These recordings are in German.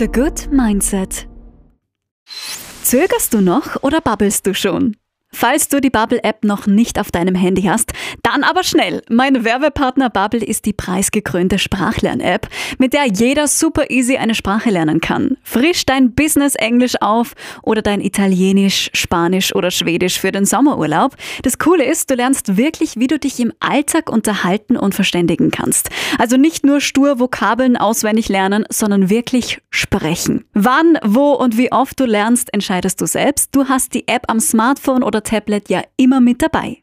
The Good Mindset. Zögerst du noch oder babbelst du schon? Falls du die Bubble-App noch nicht auf deinem Handy hast, dann aber schnell. Mein Werbepartner Bubble ist die preisgekrönte Sprachlern-App, mit der jeder super easy eine Sprache lernen kann. Frisch dein Business-Englisch auf oder dein Italienisch, Spanisch oder Schwedisch für den Sommerurlaub. Das Coole ist, du lernst wirklich, wie du dich im Alltag unterhalten und verständigen kannst. Also nicht nur stur Vokabeln auswendig lernen, sondern wirklich sprechen. Wann, wo und wie oft du lernst, entscheidest du selbst. Du hast die App am Smartphone oder Tablet ja immer mit dabei.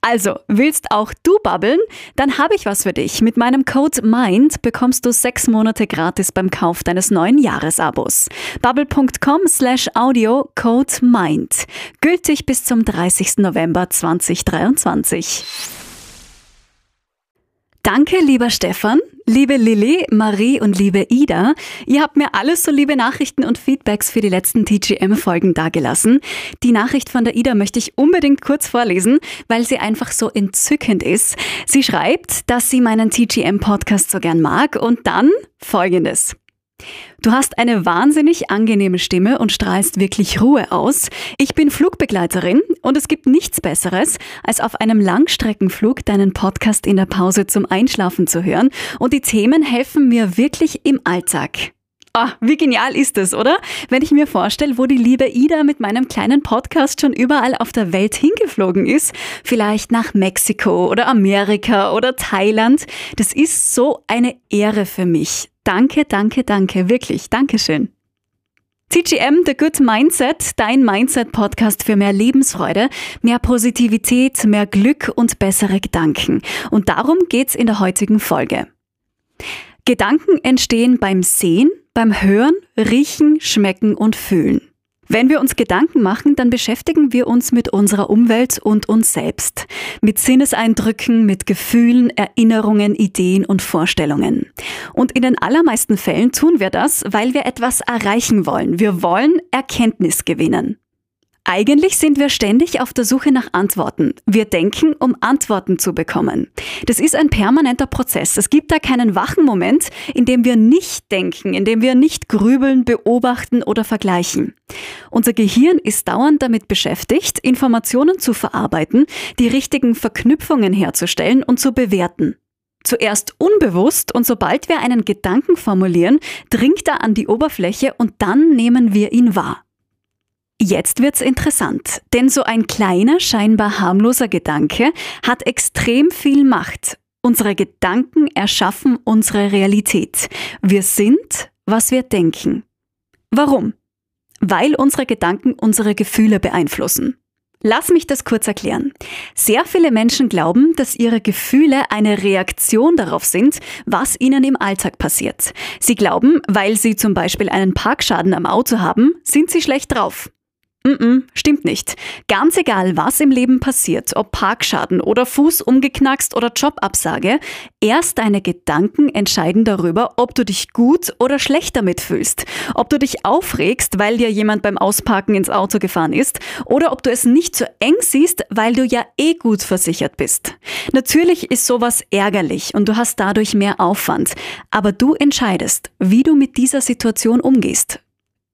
Also, willst auch du babbeln? Dann habe ich was für dich. Mit meinem Code MIND bekommst du sechs Monate gratis beim Kauf deines neuen Jahresabos. Bubble.com slash audio Code MIND. Gültig bis zum 30. November 2023. Danke, lieber Stefan, liebe Lilly, Marie und liebe Ida. Ihr habt mir alles so liebe Nachrichten und Feedbacks für die letzten TGM-Folgen dagelassen. Die Nachricht von der Ida möchte ich unbedingt kurz vorlesen, weil sie einfach so entzückend ist. Sie schreibt, dass sie meinen TGM-Podcast so gern mag und dann folgendes. Du hast eine wahnsinnig angenehme Stimme und strahlst wirklich Ruhe aus. Ich bin Flugbegleiterin und es gibt nichts Besseres, als auf einem Langstreckenflug deinen Podcast in der Pause zum Einschlafen zu hören und die Themen helfen mir wirklich im Alltag. Ah, wie genial ist es, oder? Wenn ich mir vorstelle, wo die liebe Ida mit meinem kleinen Podcast schon überall auf der Welt hingeflogen ist, vielleicht nach Mexiko oder Amerika oder Thailand, das ist so eine Ehre für mich. Danke, danke, danke, wirklich, Dankeschön. TGM, The Good Mindset, dein Mindset-Podcast für mehr Lebensfreude, mehr Positivität, mehr Glück und bessere Gedanken. Und darum geht's in der heutigen Folge. Gedanken entstehen beim Sehen, beim Hören, Riechen, Schmecken und Fühlen. Wenn wir uns Gedanken machen, dann beschäftigen wir uns mit unserer Umwelt und uns selbst, mit Sinneseindrücken, mit Gefühlen, Erinnerungen, Ideen und Vorstellungen. Und in den allermeisten Fällen tun wir das, weil wir etwas erreichen wollen. Wir wollen Erkenntnis gewinnen. Eigentlich sind wir ständig auf der Suche nach Antworten. Wir denken, um Antworten zu bekommen. Das ist ein permanenter Prozess. Es gibt da keinen wachen Moment, in dem wir nicht denken, in dem wir nicht grübeln, beobachten oder vergleichen. Unser Gehirn ist dauernd damit beschäftigt, Informationen zu verarbeiten, die richtigen Verknüpfungen herzustellen und zu bewerten. Zuerst unbewusst und sobald wir einen Gedanken formulieren, dringt er an die Oberfläche und dann nehmen wir ihn wahr. Jetzt wird's interessant, denn so ein kleiner, scheinbar harmloser Gedanke hat extrem viel Macht. Unsere Gedanken erschaffen unsere Realität. Wir sind, was wir denken. Warum? Weil unsere Gedanken unsere Gefühle beeinflussen. Lass mich das kurz erklären. Sehr viele Menschen glauben, dass ihre Gefühle eine Reaktion darauf sind, was ihnen im Alltag passiert. Sie glauben, weil sie zum Beispiel einen Parkschaden am Auto haben, sind sie schlecht drauf. Mm -mm, stimmt nicht. Ganz egal, was im Leben passiert, ob Parkschaden oder Fuß umgeknackst oder Jobabsage, erst deine Gedanken entscheiden darüber, ob du dich gut oder schlecht damit fühlst. Ob du dich aufregst, weil dir jemand beim Ausparken ins Auto gefahren ist oder ob du es nicht so eng siehst, weil du ja eh gut versichert bist. Natürlich ist sowas ärgerlich und du hast dadurch mehr Aufwand, aber du entscheidest, wie du mit dieser Situation umgehst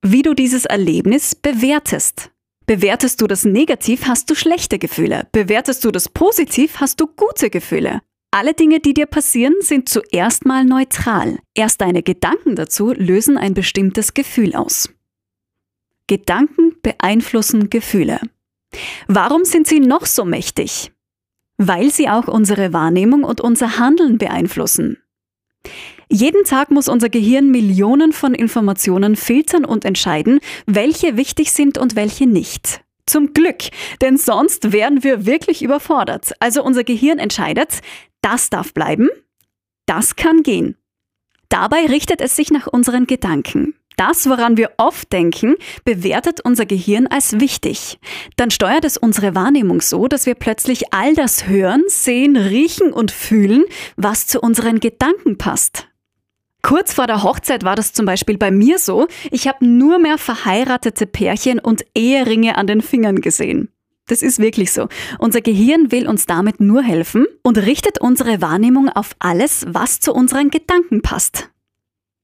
wie du dieses Erlebnis bewertest. Bewertest du das negativ, hast du schlechte Gefühle. Bewertest du das positiv, hast du gute Gefühle. Alle Dinge, die dir passieren, sind zuerst mal neutral. Erst deine Gedanken dazu lösen ein bestimmtes Gefühl aus. Gedanken beeinflussen Gefühle. Warum sind sie noch so mächtig? Weil sie auch unsere Wahrnehmung und unser Handeln beeinflussen. Jeden Tag muss unser Gehirn Millionen von Informationen filtern und entscheiden, welche wichtig sind und welche nicht. Zum Glück, denn sonst wären wir wirklich überfordert. Also unser Gehirn entscheidet, das darf bleiben, das kann gehen. Dabei richtet es sich nach unseren Gedanken. Das, woran wir oft denken, bewertet unser Gehirn als wichtig. Dann steuert es unsere Wahrnehmung so, dass wir plötzlich all das hören, sehen, riechen und fühlen, was zu unseren Gedanken passt. Kurz vor der Hochzeit war das zum Beispiel bei mir so, ich habe nur mehr verheiratete Pärchen und Eheringe an den Fingern gesehen. Das ist wirklich so. Unser Gehirn will uns damit nur helfen und richtet unsere Wahrnehmung auf alles, was zu unseren Gedanken passt.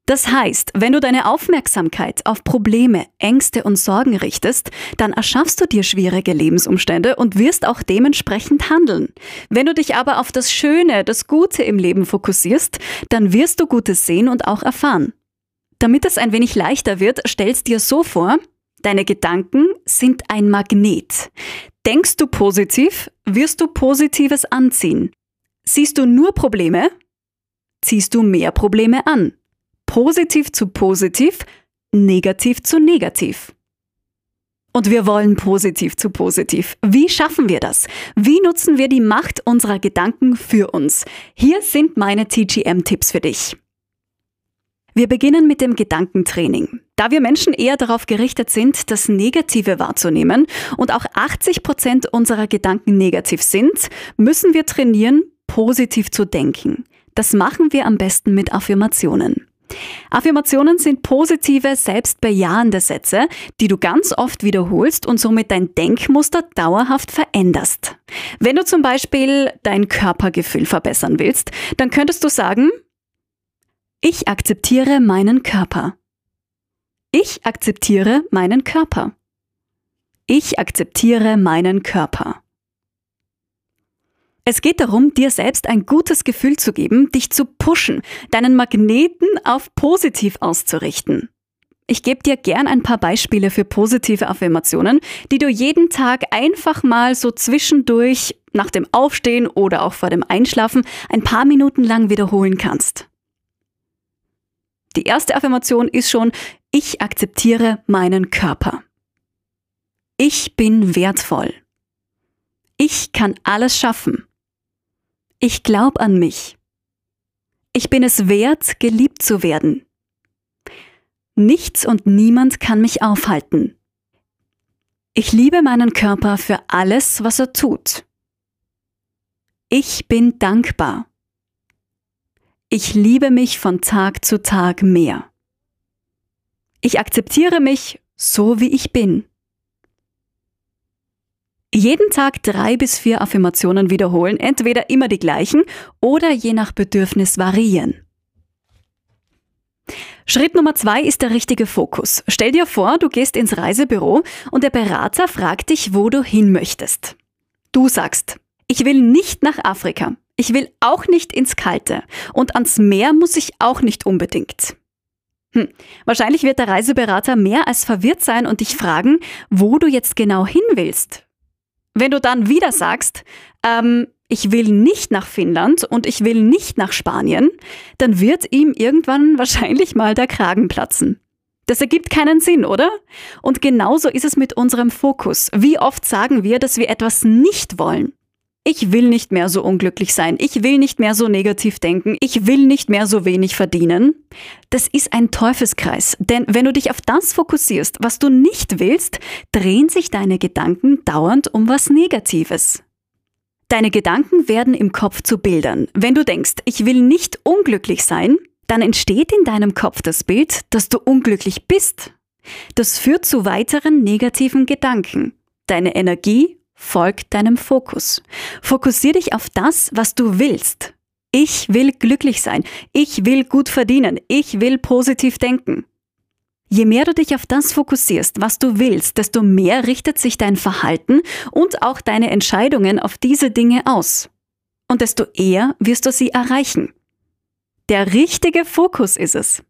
Das heißt, wenn du deine Aufmerksamkeit auf Probleme, Ängste und Sorgen richtest, dann erschaffst du dir schwierige Lebensumstände und wirst auch dementsprechend handeln. Wenn du dich aber auf das Schöne, das Gute im Leben fokussierst, dann wirst du Gutes sehen und auch erfahren. Damit es ein wenig leichter wird, stellst dir so vor, deine Gedanken sind ein Magnet. Denkst du positiv, wirst du Positives anziehen. Siehst du nur Probleme, ziehst du mehr Probleme an positiv zu positiv, negativ zu negativ. Und wir wollen positiv zu positiv. Wie schaffen wir das? Wie nutzen wir die Macht unserer Gedanken für uns? Hier sind meine TGM-Tipps für dich. Wir beginnen mit dem Gedankentraining. Da wir Menschen eher darauf gerichtet sind, das Negative wahrzunehmen und auch 80 Prozent unserer Gedanken negativ sind, müssen wir trainieren, positiv zu denken. Das machen wir am besten mit Affirmationen. Affirmationen sind positive, selbstbejahende Sätze, die du ganz oft wiederholst und somit dein Denkmuster dauerhaft veränderst. Wenn du zum Beispiel dein Körpergefühl verbessern willst, dann könntest du sagen, ich akzeptiere meinen Körper. Ich akzeptiere meinen Körper. Ich akzeptiere meinen Körper. Es geht darum, dir selbst ein gutes Gefühl zu geben, dich zu pushen, deinen Magneten auf positiv auszurichten. Ich gebe dir gern ein paar Beispiele für positive Affirmationen, die du jeden Tag einfach mal so zwischendurch nach dem Aufstehen oder auch vor dem Einschlafen ein paar Minuten lang wiederholen kannst. Die erste Affirmation ist schon, ich akzeptiere meinen Körper. Ich bin wertvoll. Ich kann alles schaffen. Ich glaube an mich. Ich bin es wert, geliebt zu werden. Nichts und niemand kann mich aufhalten. Ich liebe meinen Körper für alles, was er tut. Ich bin dankbar. Ich liebe mich von Tag zu Tag mehr. Ich akzeptiere mich so, wie ich bin. Jeden Tag drei bis vier Affirmationen wiederholen, entweder immer die gleichen oder je nach Bedürfnis variieren. Schritt Nummer zwei ist der richtige Fokus. Stell dir vor, du gehst ins Reisebüro und der Berater fragt dich, wo du hin möchtest. Du sagst, ich will nicht nach Afrika. Ich will auch nicht ins Kalte. Und ans Meer muss ich auch nicht unbedingt. Hm. Wahrscheinlich wird der Reiseberater mehr als verwirrt sein und dich fragen, wo du jetzt genau hin willst. Wenn du dann wieder sagst, ähm, ich will nicht nach Finnland und ich will nicht nach Spanien, dann wird ihm irgendwann wahrscheinlich mal der Kragen platzen. Das ergibt keinen Sinn, oder? Und genauso ist es mit unserem Fokus. Wie oft sagen wir, dass wir etwas nicht wollen? Ich will nicht mehr so unglücklich sein. Ich will nicht mehr so negativ denken. Ich will nicht mehr so wenig verdienen. Das ist ein Teufelskreis. Denn wenn du dich auf das fokussierst, was du nicht willst, drehen sich deine Gedanken dauernd um was Negatives. Deine Gedanken werden im Kopf zu Bildern. Wenn du denkst, ich will nicht unglücklich sein, dann entsteht in deinem Kopf das Bild, dass du unglücklich bist. Das führt zu weiteren negativen Gedanken. Deine Energie Folg deinem Fokus. Fokussier dich auf das, was du willst. Ich will glücklich sein. Ich will gut verdienen. Ich will positiv denken. Je mehr du dich auf das fokussierst, was du willst, desto mehr richtet sich dein Verhalten und auch deine Entscheidungen auf diese Dinge aus. Und desto eher wirst du sie erreichen. Der richtige Fokus ist es.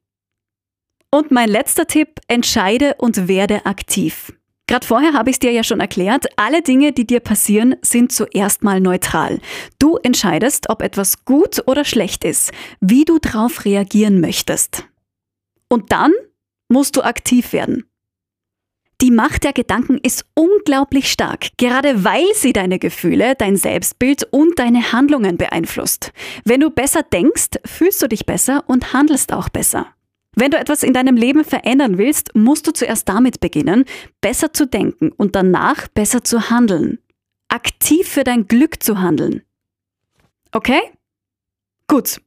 Und mein letzter Tipp, entscheide und werde aktiv. Gerade vorher habe ich es dir ja schon erklärt, alle Dinge, die dir passieren, sind zuerst mal neutral. Du entscheidest, ob etwas gut oder schlecht ist, wie du darauf reagieren möchtest. Und dann musst du aktiv werden. Die Macht der Gedanken ist unglaublich stark, gerade weil sie deine Gefühle, dein Selbstbild und deine Handlungen beeinflusst. Wenn du besser denkst, fühlst du dich besser und handelst auch besser. Wenn du etwas in deinem Leben verändern willst, musst du zuerst damit beginnen, besser zu denken und danach besser zu handeln. Aktiv für dein Glück zu handeln. Okay? Gut.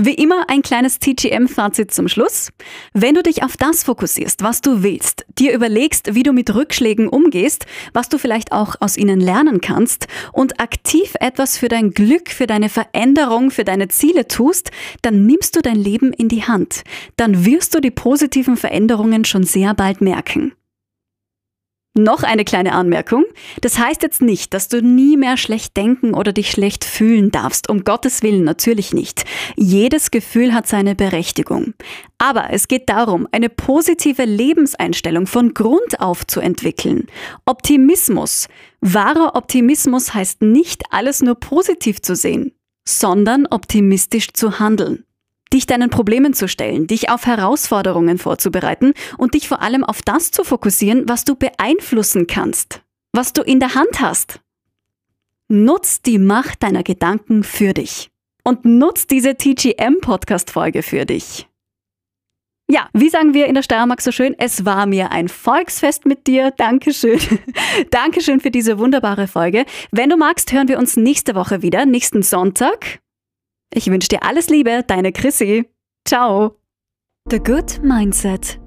Wie immer ein kleines TGM-Fazit zum Schluss. Wenn du dich auf das fokussierst, was du willst, dir überlegst, wie du mit Rückschlägen umgehst, was du vielleicht auch aus ihnen lernen kannst und aktiv etwas für dein Glück, für deine Veränderung, für deine Ziele tust, dann nimmst du dein Leben in die Hand. Dann wirst du die positiven Veränderungen schon sehr bald merken. Noch eine kleine Anmerkung. Das heißt jetzt nicht, dass du nie mehr schlecht denken oder dich schlecht fühlen darfst. Um Gottes Willen natürlich nicht. Jedes Gefühl hat seine Berechtigung. Aber es geht darum, eine positive Lebenseinstellung von Grund auf zu entwickeln. Optimismus. Wahrer Optimismus heißt nicht alles nur positiv zu sehen, sondern optimistisch zu handeln dich deinen Problemen zu stellen, dich auf Herausforderungen vorzubereiten und dich vor allem auf das zu fokussieren, was du beeinflussen kannst, was du in der Hand hast. Nutz die Macht deiner Gedanken für dich und nutz diese TGM-Podcast-Folge für dich. Ja, wie sagen wir in der Steiermark so schön, es war mir ein Volksfest mit dir. Dankeschön. Dankeschön für diese wunderbare Folge. Wenn du magst, hören wir uns nächste Woche wieder, nächsten Sonntag. Ich wünsche dir alles Liebe, deine Chrissy. Ciao. The Good Mindset